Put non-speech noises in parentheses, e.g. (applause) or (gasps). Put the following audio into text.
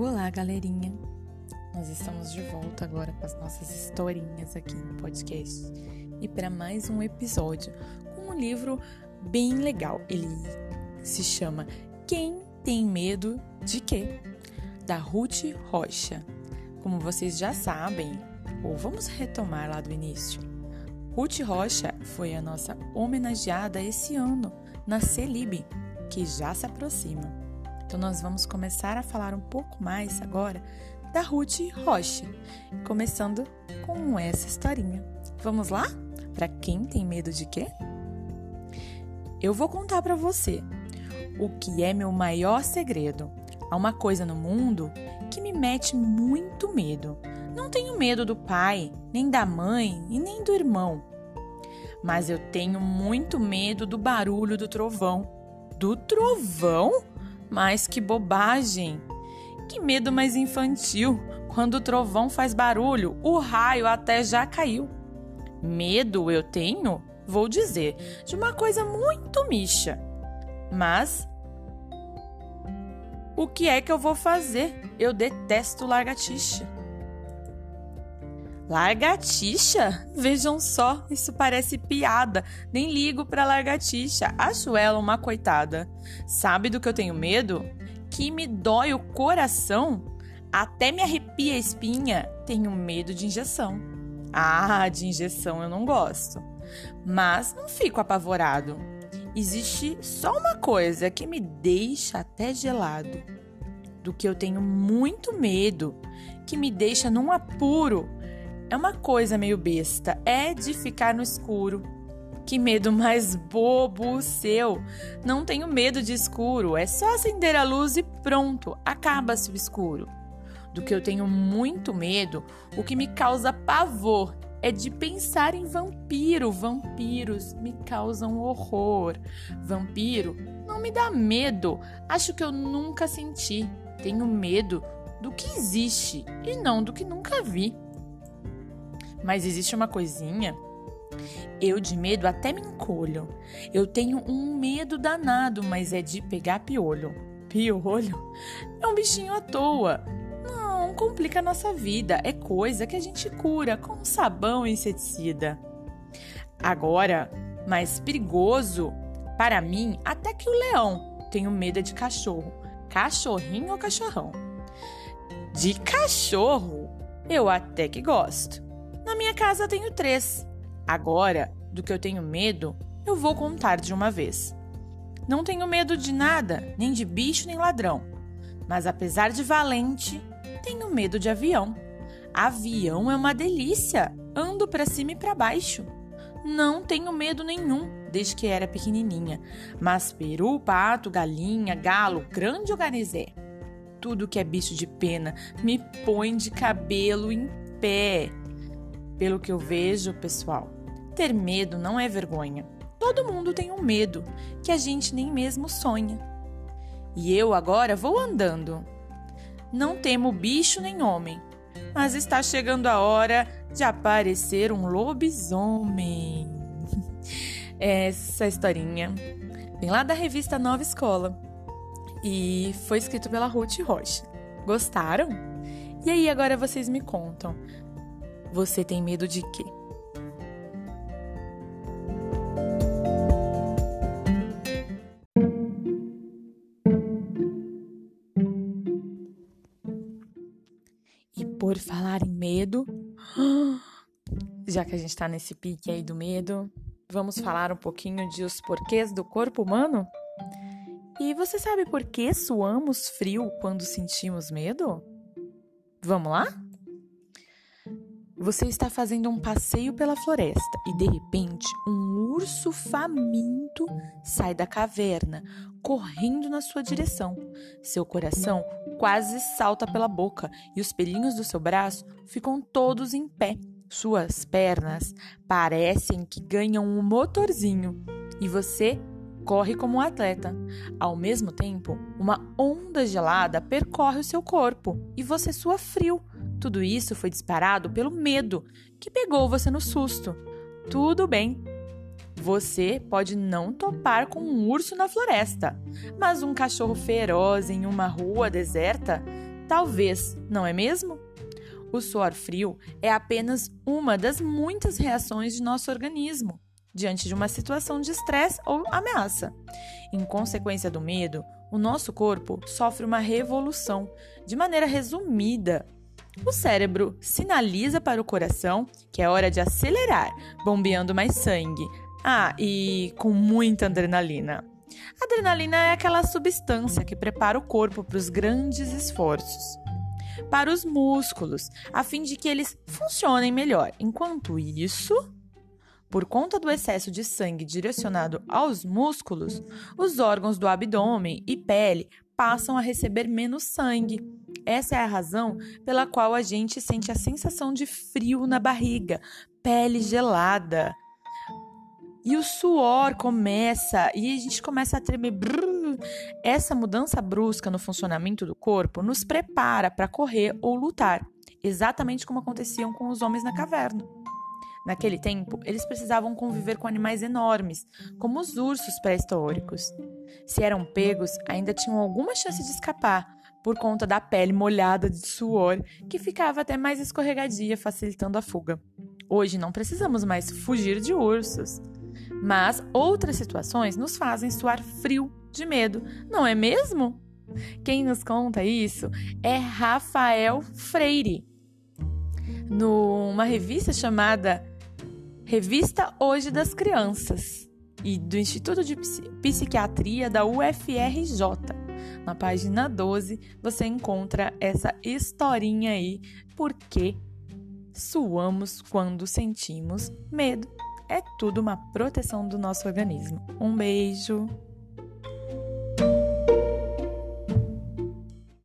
Olá, galerinha! Nós estamos de volta agora com as nossas historinhas aqui no podcast e para mais um episódio com um livro bem legal. Ele se chama Quem Tem Medo de Quê? da Ruth Rocha. Como vocês já sabem, ou vamos retomar lá do início. Ruth Rocha foi a nossa homenageada esse ano na Celib, que já se aproxima. Então nós vamos começar a falar um pouco mais agora da Ruth Rocha, começando com essa historinha. Vamos lá? Para quem tem medo de quê? Eu vou contar para você o que é meu maior segredo. Há uma coisa no mundo que me mete muito medo. Não tenho medo do pai, nem da mãe e nem do irmão. Mas eu tenho muito medo do barulho do trovão. Do trovão? Mas que bobagem! Que medo mais infantil! Quando o trovão faz barulho, o raio até já caiu. Medo eu tenho, vou dizer, de uma coisa muito micha. Mas o que é que eu vou fazer? Eu detesto largatixa. Largatixa? Vejam só, isso parece piada. Nem ligo pra largatixa. Acho ela uma coitada. Sabe do que eu tenho medo? Que me dói o coração. Até me arrepia a espinha. Tenho medo de injeção. Ah, de injeção eu não gosto. Mas não fico apavorado existe só uma coisa que me deixa até gelado, do que eu tenho muito medo, que me deixa num apuro. É uma coisa meio besta, é de ficar no escuro. Que medo mais bobo o seu! Não tenho medo de escuro, é só acender a luz e pronto, acaba-se o escuro. Do que eu tenho muito medo, o que me causa pavor é de pensar em vampiro. Vampiros me causam horror. Vampiro não me dá medo. Acho que eu nunca senti. Tenho medo do que existe e não do que nunca vi. Mas existe uma coisinha. Eu de medo até me encolho. Eu tenho um medo danado, mas é de pegar piolho. Piolho? É um bichinho à toa não complica a nossa vida, é coisa que a gente cura com sabão e inseticida. Agora, mais perigoso para mim, até que o leão. Tenho medo de cachorro. Cachorrinho ou cachorrão? De cachorro, eu até que gosto. Minha casa tenho três. Agora, do que eu tenho medo, eu vou contar de uma vez. Não tenho medo de nada, nem de bicho nem ladrão. Mas apesar de valente, tenho medo de avião. Avião é uma delícia. Ando para cima e para baixo. Não tenho medo nenhum desde que era pequenininha. Mas peru, pato, galinha, galo, grande organizé. Tudo que é bicho de pena me põe de cabelo em pé. Pelo que eu vejo, pessoal, ter medo não é vergonha. Todo mundo tem um medo que a gente nem mesmo sonha. E eu agora vou andando não temo bicho nem homem, mas está chegando a hora de aparecer um lobisomem. (laughs) Essa historinha vem lá da revista Nova Escola e foi escrito pela Ruth Rocha. Gostaram? E aí, agora vocês me contam. Você tem medo de quê? Por falar em medo, (gasps) já que a gente tá nesse pique aí do medo, vamos falar um pouquinho de os porquês do corpo humano? E você sabe por que suamos frio quando sentimos medo? Vamos lá? Você está fazendo um passeio pela floresta e de repente um urso faminto sai da caverna, correndo na sua direção. Seu coração quase salta pela boca e os pelinhos do seu braço ficam todos em pé. Suas pernas parecem que ganham um motorzinho e você corre como um atleta. Ao mesmo tempo, uma onda gelada percorre o seu corpo e você sua frio tudo isso foi disparado pelo medo que pegou você no susto. Tudo bem. Você pode não topar com um urso na floresta, mas um cachorro feroz em uma rua deserta Talvez, não é mesmo? O suor frio é apenas uma das muitas reações de nosso organismo diante de uma situação de estresse ou ameaça. Em consequência do medo, o nosso corpo sofre uma revolução. De maneira resumida, o cérebro sinaliza para o coração que é hora de acelerar, bombeando mais sangue. Ah, e com muita adrenalina. A adrenalina é aquela substância que prepara o corpo para os grandes esforços. Para os músculos, a fim de que eles funcionem melhor. Enquanto isso, por conta do excesso de sangue direcionado aos músculos, os órgãos do abdômen e pele passam a receber menos sangue. Essa é a razão pela qual a gente sente a sensação de frio na barriga, pele gelada. E o suor começa e a gente começa a tremer. Essa mudança brusca no funcionamento do corpo nos prepara para correr ou lutar, exatamente como aconteciam com os homens na caverna. Naquele tempo, eles precisavam conviver com animais enormes, como os ursos pré-históricos. Se eram pegos, ainda tinham alguma chance de escapar, por conta da pele molhada de suor, que ficava até mais escorregadia, facilitando a fuga. Hoje não precisamos mais fugir de ursos. Mas outras situações nos fazem suar frio de medo, não é mesmo? Quem nos conta isso é Rafael Freire. Numa revista chamada Revista Hoje das Crianças e do Instituto de Psiquiatria da UFRJ. Na página 12 você encontra essa historinha aí, porque suamos quando sentimos medo. É tudo uma proteção do nosso organismo. Um beijo!